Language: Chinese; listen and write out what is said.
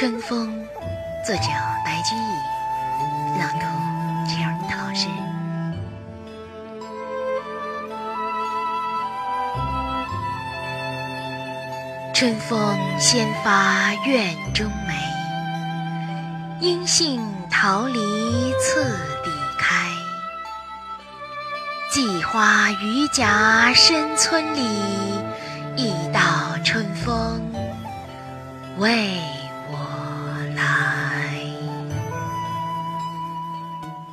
春风，作者白居易，朗读陈尔涛老师。春风先发院中梅，阴杏桃李次第开。荠花榆荚深村里，一道春风为